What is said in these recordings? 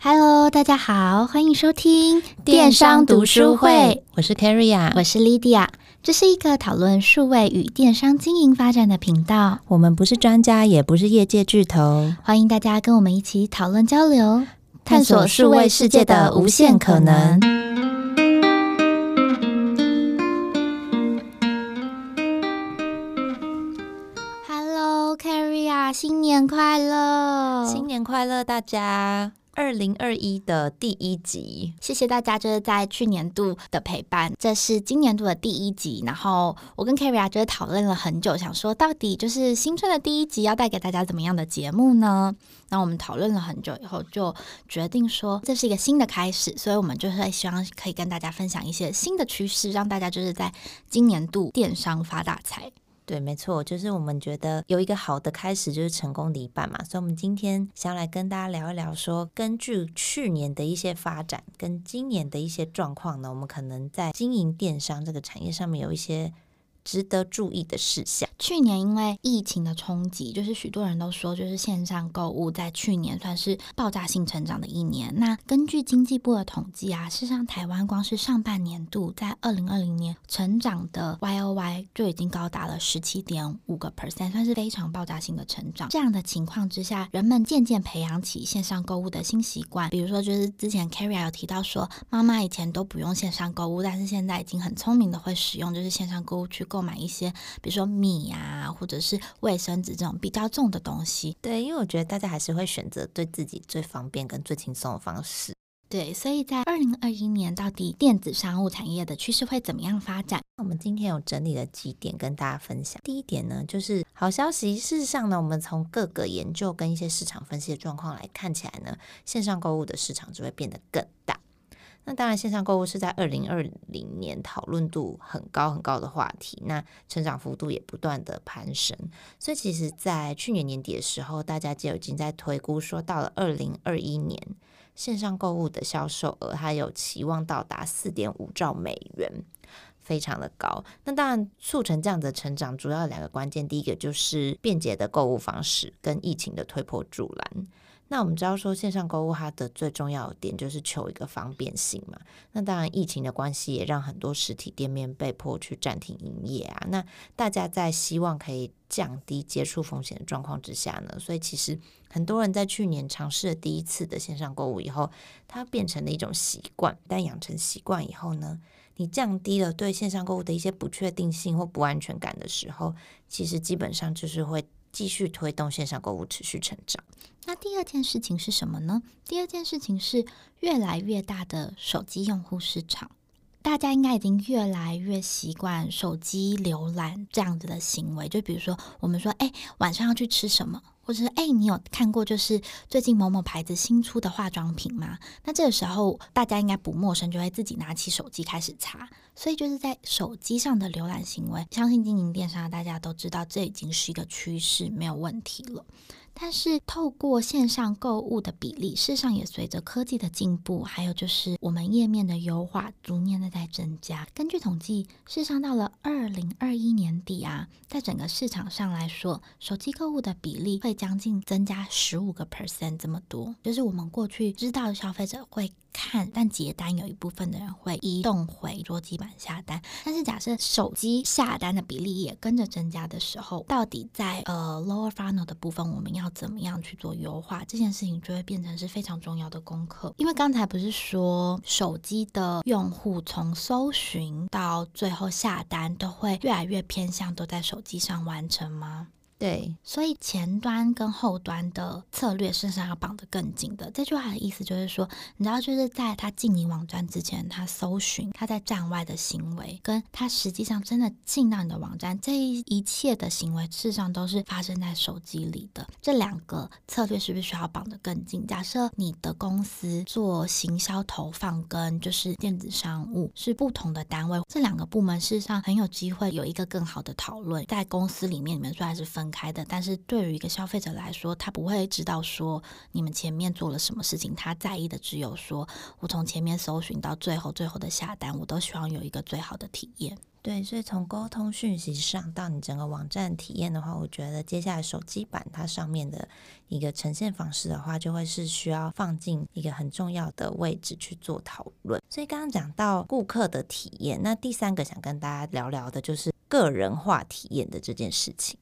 Hello，大家好，欢迎收听电商读书会。我是 Carrie，我是 Lydia。这是一个讨论数位与电商经营发展的频道。我们不是专家，也不是业界巨头，欢迎大家跟我们一起讨论交流，探索数位世界的无限可能。Hello，Carrie，新年快乐！新年快乐，大家！二零二一的第一集，谢谢大家，就是在去年度的陪伴。这是今年度的第一集，然后我跟 Carrie 就是讨论了很久，想说到底就是新春的第一集要带给大家怎么样的节目呢？那我们讨论了很久以后，就决定说这是一个新的开始，所以我们就是希望可以跟大家分享一些新的趋势，让大家就是在今年度电商发大财。对，没错，就是我们觉得有一个好的开始，就是成功的一半嘛。所以，我们今天想要来跟大家聊一聊说，说根据去年的一些发展跟今年的一些状况呢，我们可能在经营电商这个产业上面有一些。值得注意的事项。去年因为疫情的冲击，就是许多人都说，就是线上购物在去年算是爆炸性成长的一年。那根据经济部的统计啊，事实上台湾光是上半年度在二零二零年成长的 Y O Y 就已经高达了十七点五个 percent，算是非常爆炸性的成长。这样的情况之下，人们渐渐培养起线上购物的新习惯。比如说，就是之前 Carrie 有提到说，妈妈以前都不用线上购物，但是现在已经很聪明的会使用就是线上购物去购。购买一些，比如说米啊，或者是卫生纸这种比较重的东西。对，因为我觉得大家还是会选择对自己最方便跟最轻松的方式。对，所以在二零二一年，到底电子商务产业的趋势会怎么样发展？我们今天有整理了几点跟大家分享。第一点呢，就是好消息。事实上呢，我们从各个研究跟一些市场分析的状况来看起来呢，线上购物的市场只会变得更大。那当然，线上购物是在二零二零年讨论度很高很高的话题，那成长幅度也不断的攀升。所以，其实，在去年年底的时候，大家就已经在推估说，到了二零二一年，线上购物的销售额还有期望到达四点五兆美元，非常的高。那当然，促成这样的成长，主要两个关键，第一个就是便捷的购物方式跟疫情的推波助澜。那我们知道说，线上购物它的最重要的点就是求一个方便性嘛。那当然，疫情的关系也让很多实体店面被迫去暂停营业啊。那大家在希望可以降低接触风险的状况之下呢，所以其实很多人在去年尝试了第一次的线上购物以后，它变成了一种习惯。但养成习惯以后呢，你降低了对线上购物的一些不确定性或不安全感的时候，其实基本上就是会。继续推动线上购物持续成长。那第二件事情是什么呢？第二件事情是越来越大的手机用户市场。大家应该已经越来越习惯手机浏览这样子的行为。就比如说，我们说，哎，晚上要去吃什么？或者是，哎，你有看过就是最近某某牌子新出的化妆品吗？那这个时候大家应该不陌生，就会自己拿起手机开始查。所以就是在手机上的浏览行为，相信经营电商大家都知道，这已经是一个趋势，没有问题了。但是，透过线上购物的比例，事实上也随着科技的进步，还有就是我们页面的优化，逐年的在增加。根据统计，事实上到了二零二一年底啊，在整个市场上来说，手机购物的比例会将近增加十五个 percent 这么多。就是我们过去知道消费者会看，但结单有一部分的人会移动回桌机版下单。但是假设手机下单的比例也跟着增加的时候，到底在呃 lower funnel 的部分，我们要怎么样去做优化？这件事情就会变成是非常重要的功课。因为刚才不是说手机的用户从搜寻到最后下单都会越来越偏向都在手机上完成吗？对，所以前端跟后端的策略事实上要绑得更紧的。这句话的意思就是说，你知道，就是在他进你网站之前，他搜寻他在站外的行为，跟他实际上真的进到你的网站，这一一切的行为，事实上都是发生在手机里的。这两个策略是不是需要绑得更紧？假设你的公司做行销投放跟就是电子商务是不同的单位，这两个部门事实上很有机会有一个更好的讨论，在公司里面你们说还是分开的，但是对于一个消费者来说，他不会知道说你们前面做了什么事情，他在意的只有说我从前面搜寻到最后最后的下单，我都希望有一个最好的体验。对，所以从沟通讯息上到你整个网站体验的话，我觉得接下来手机版它上面的一个呈现方式的话，就会是需要放进一个很重要的位置去做讨论。所以刚刚讲到顾客的体验，那第三个想跟大家聊聊的就是个人化体验的这件事情。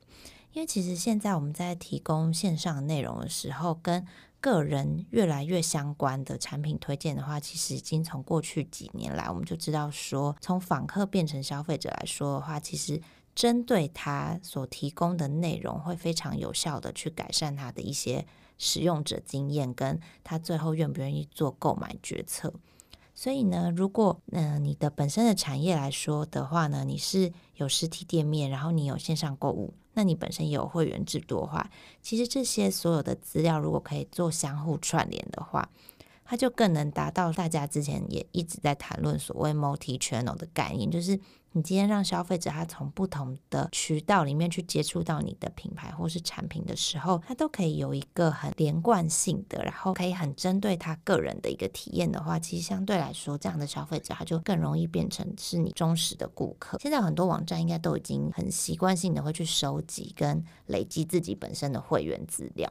因为其实现在我们在提供线上内容的时候，跟个人越来越相关的产品推荐的话，其实已经从过去几年来，我们就知道说，从访客变成消费者来说的话，其实针对他所提供的内容，会非常有效的去改善他的一些使用者经验，跟他最后愿不愿意做购买决策。所以呢，如果呃你的本身的产业来说的话呢，你是有实体店面，然后你有线上购物，那你本身也有会员制度的话，其实这些所有的资料如果可以做相互串联的话，它就更能达到大家之前也一直在谈论所谓 multi channel 的概念，就是。你今天让消费者他从不同的渠道里面去接触到你的品牌或是产品的时候，他都可以有一个很连贯性的，然后可以很针对他个人的一个体验的话，其实相对来说，这样的消费者他就更容易变成是你忠实的顾客。现在很多网站应该都已经很习惯性的会去收集跟累积自己本身的会员资料。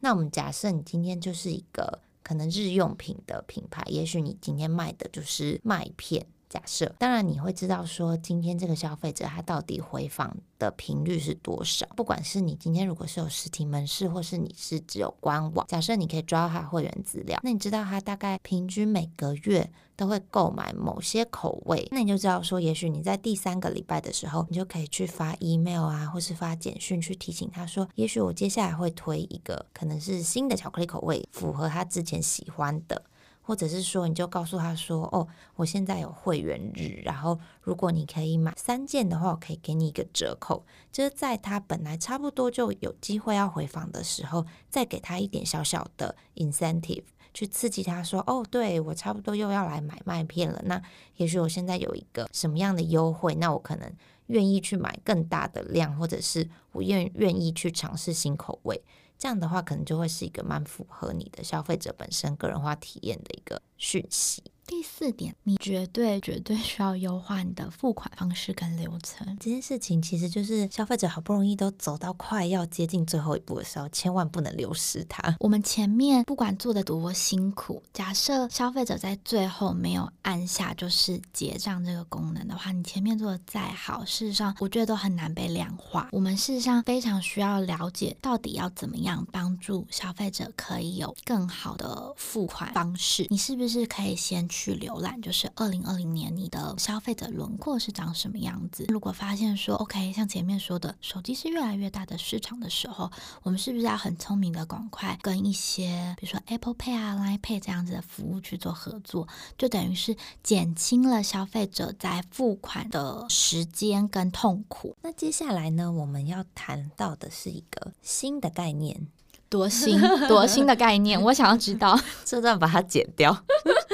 那我们假设你今天就是一个可能日用品的品牌，也许你今天卖的就是麦片。假设，当然你会知道说，今天这个消费者他到底回访的频率是多少？不管是你今天如果是有实体门市，或是你是只有官网，假设你可以抓到他会员资料，那你知道他大概平均每个月都会购买某些口味，那你就知道说，也许你在第三个礼拜的时候，你就可以去发 email 啊，或是发简讯去提醒他说，也许我接下来会推一个可能是新的巧克力口味，符合他之前喜欢的。或者是说，你就告诉他说：“哦，我现在有会员日，然后如果你可以买三件的话，我可以给你一个折扣。就是在他本来差不多就有机会要回访的时候，再给他一点小小的 incentive，去刺激他说：‘哦，对，我差不多又要来买麦片了。那也许我现在有一个什么样的优惠，那我可能愿意去买更大的量，或者是我愿愿意去尝试新口味。’这样的话，可能就会是一个蛮符合你的消费者本身个人化体验的一个讯息。第四点，你绝对绝对需要优化你的付款方式跟流程。这件事情其实就是消费者好不容易都走到快要接近最后一步的时候，千万不能流失它。我们前面不管做的多辛苦，假设消费者在最后没有按下就是结账这个功能的话，你前面做的再好，事实上我觉得都很难被量化。我们事实上非常需要了解到底要怎么样帮助消费者可以有更好的付款方式。你是不是可以先去去浏览，就是二零二零年你的消费者轮廓是长什么样子？如果发现说，OK，像前面说的，手机是越来越大的市场的时候，我们是不是要很聪明的赶快跟一些，比如说 Apple Pay 啊、Line Pay 这样子的服务去做合作，就等于是减轻了消费者在付款的时间跟痛苦。那接下来呢，我们要谈到的是一个新的概念。多新 多新的概念，我想要知道，这段把它剪掉。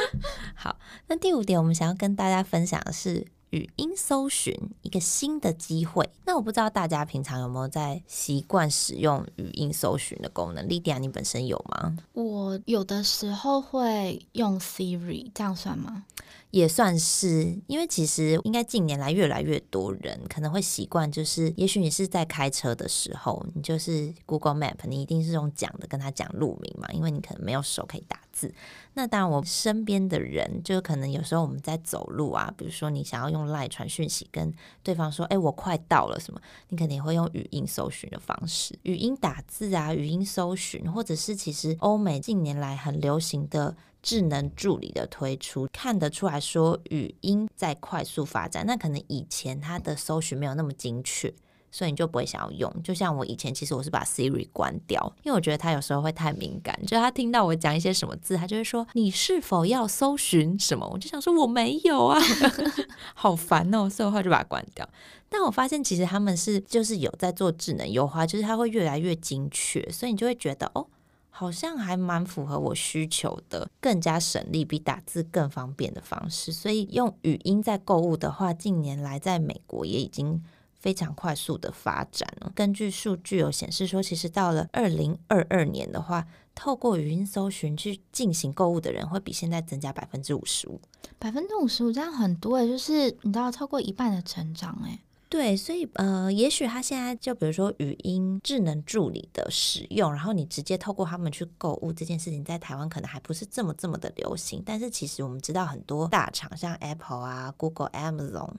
好，那第五点，我们想要跟大家分享的是语音搜寻一个新的机会。那我不知道大家平常有没有在习惯使用语音搜寻的功能莉迪亚你本身有吗？我有的时候会用 Siri，这样算吗？也算是，因为其实应该近年来越来越多人可能会习惯，就是也许你是在开车的时候，你就是 Google Map，你一定是用讲的跟他讲路名嘛，因为你可能没有手可以打字。那当然，我身边的人就可能有时候我们在走路啊，比如说你想要用 Line 传讯息跟对方说，哎，我快到了什么，你肯定会用语音搜寻的方式，语音打字啊，语音搜寻，或者是其实欧美近年来很流行的。智能助理的推出，看得出来说语音在快速发展。那可能以前它的搜寻没有那么精确，所以你就不会想要用。就像我以前，其实我是把 Siri 关掉，因为我觉得它有时候会太敏感，就他听到我讲一些什么字，他就会说你是否要搜寻什么？我就想说我没有啊，好烦哦，所以我就把它关掉。但我发现其实他们是就是有在做智能优化，就是它会越来越精确，所以你就会觉得哦。好像还蛮符合我需求的，更加省力，比打字更方便的方式。所以用语音在购物的话，近年来在美国也已经非常快速的发展了。根据数据有显示说，其实到了二零二二年的话，透过语音搜寻去进行购物的人会比现在增加百分之五十五。百分之五十五这样很多诶，就是你知道超过一半的成长诶。对，所以呃，也许他现在就比如说语音智能助理的使用，然后你直接透过他们去购物这件事情，在台湾可能还不是这么这么的流行。但是其实我们知道很多大厂，像 Apple 啊、Google、Amazon。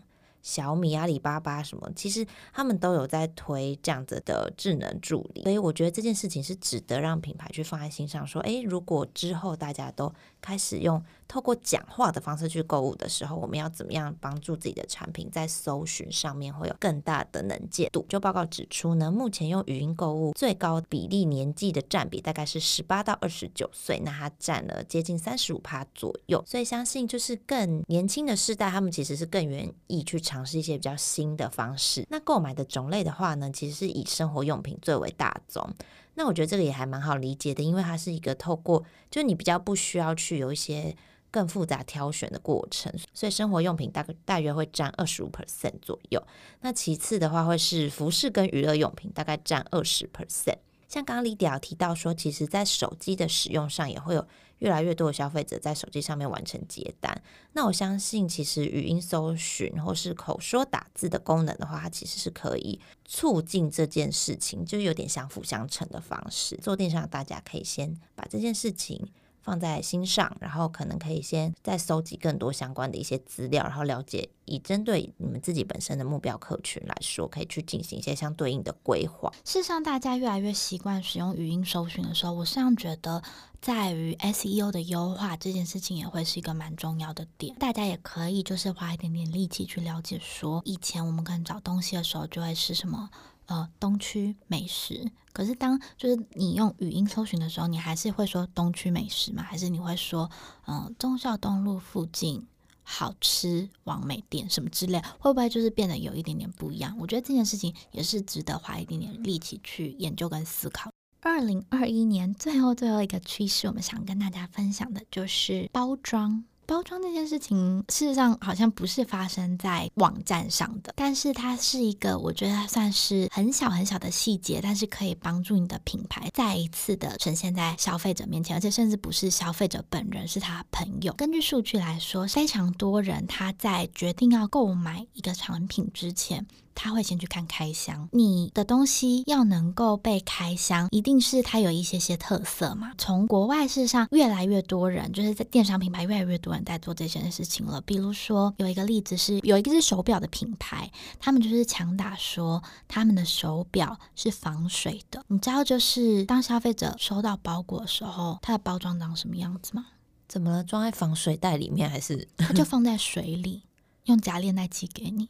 小米、阿里巴巴什么，其实他们都有在推这样子的智能助理，所以我觉得这件事情是值得让品牌去放在心上。说，诶，如果之后大家都开始用透过讲话的方式去购物的时候，我们要怎么样帮助自己的产品在搜寻上面会有更大的能见度？就报告指出呢，目前用语音购物最高比例年纪的占比大概是十八到二十九岁，那它占了接近三十五趴左右。所以相信就是更年轻的世代，他们其实是更愿意去。尝试一些比较新的方式。那购买的种类的话呢，其实是以生活用品最为大宗。那我觉得这个也还蛮好理解的，因为它是一个透过，就你比较不需要去有一些更复杂挑选的过程，所以生活用品大概大约会占二十五 percent 左右。那其次的话会是服饰跟娱乐用品，大概占二十 percent。像刚刚李迪尔提到说，其实在手机的使用上也会有。越来越多的消费者在手机上面完成接单，那我相信其实语音搜寻或是口说打字的功能的话，它其实是可以促进这件事情，就有点相辅相成的方式。做电商，大家可以先把这件事情放在心上，然后可能可以先再搜集更多相关的一些资料，然后了解以针对你们自己本身的目标客群来说，可以去进行一些相对应的规划。事实上，大家越来越习惯使用语音搜寻的时候，我实际上觉得在于 SEO 的优化这件事情也会是一个蛮重要的点。大家也可以就是花一点点力气去了解说，以前我们可能找东西的时候就会是什么。呃，东区美食。可是当就是你用语音搜寻的时候，你还是会说东区美食吗？还是你会说，嗯、呃，忠孝东路附近好吃网美店什么之类？会不会就是变得有一点点不一样？我觉得这件事情也是值得花一点点力气去研究跟思考。二零二一年最后最后一个趋势，我们想跟大家分享的就是包装。包装这件事情，事实上好像不是发生在网站上的，但是它是一个我觉得它算是很小很小的细节，但是可以帮助你的品牌再一次的呈现在消费者面前，而且甚至不是消费者本人，是他朋友。根据数据来说，非常多人他在决定要购买一个产品之前，他会先去看开箱，你的东西要能够被开箱，一定是它有一些些特色嘛。从国外事实上越来越多人，就是在电商品牌越来越多人在做这件事情了。比如说有一个例子是，有一个是手表的品牌，他们就是强打说他们的手表是防水的。你知道，就是当消费者收到包裹的时候，它的包装长什么样子吗？怎么了？装在防水袋里面还是？它就放在水里。用夹链袋寄给你，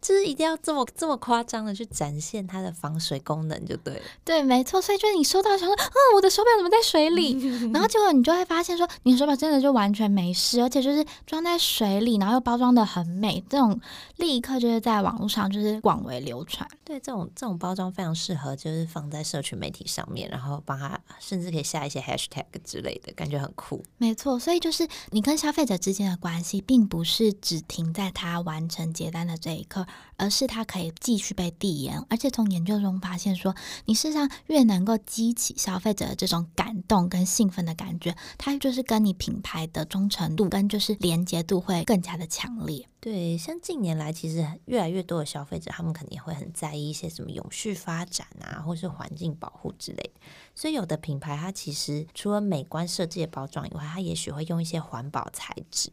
就是一定要这么这么夸张的去展现它的防水功能，就对了。对，没错。所以就是你收到的时候，嗯，我的手表怎么在水里？然后结果你就会发现说，你的手表真的就完全没事，而且就是装在水里，然后又包装的很美，这种立刻就是在网络上就是广为流传。对，这种这种包装非常适合，就是放在社群媒体上面，然后帮他甚至可以下一些 hashtag 之类的，感觉很酷。没错，所以就是你跟消费者之间的关系，并不是只。停在他完成结单的这一刻，而是它可以继续被递延。而且从研究中发现说，你事实上越能够激起消费者的这种感动跟兴奋的感觉，它就是跟你品牌的忠诚度跟就是连接度会更加的强烈。对，像近年来，其实越来越多的消费者，他们肯定会很在意一些什么永续发展啊，或是环境保护之类。所以有的品牌，它其实除了美观设计的包装以外，它也许会用一些环保材质。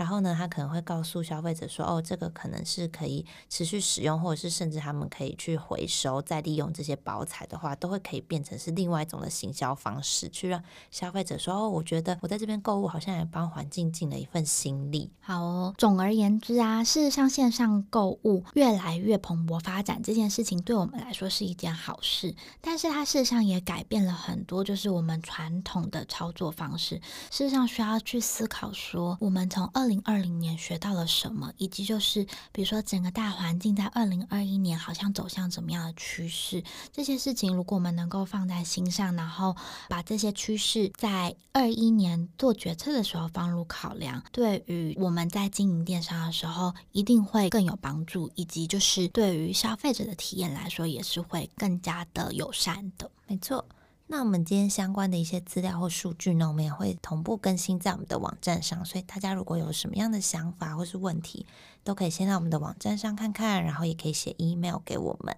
然后呢，他可能会告诉消费者说：“哦，这个可能是可以持续使用，或者是甚至他们可以去回收再利用这些包材的话，都会可以变成是另外一种的行销方式，去让消费者说：‘哦，我觉得我在这边购物好像也帮环境尽了一份心力。’好哦，总而言之啊，事实上线上购物越来越蓬勃发展，这件事情对我们来说是一件好事。但是它事实上也改变了很多，就是我们传统的操作方式。事实上需要去思考说，我们从。二零二零年学到了什么，以及就是比如说整个大环境在二零二一年好像走向怎么样的趋势，这些事情如果我们能够放在心上，然后把这些趋势在二一年做决策的时候放入考量，对于我们在经营电商的时候一定会更有帮助，以及就是对于消费者的体验来说也是会更加的友善的。没错。那我们今天相关的一些资料或数据呢，我们也会同步更新在我们的网站上。所以大家如果有什么样的想法或是问题，都可以先到我们的网站上看看，然后也可以写 email 给我们。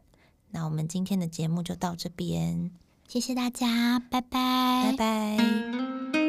那我们今天的节目就到这边，谢谢大家，拜拜，拜拜。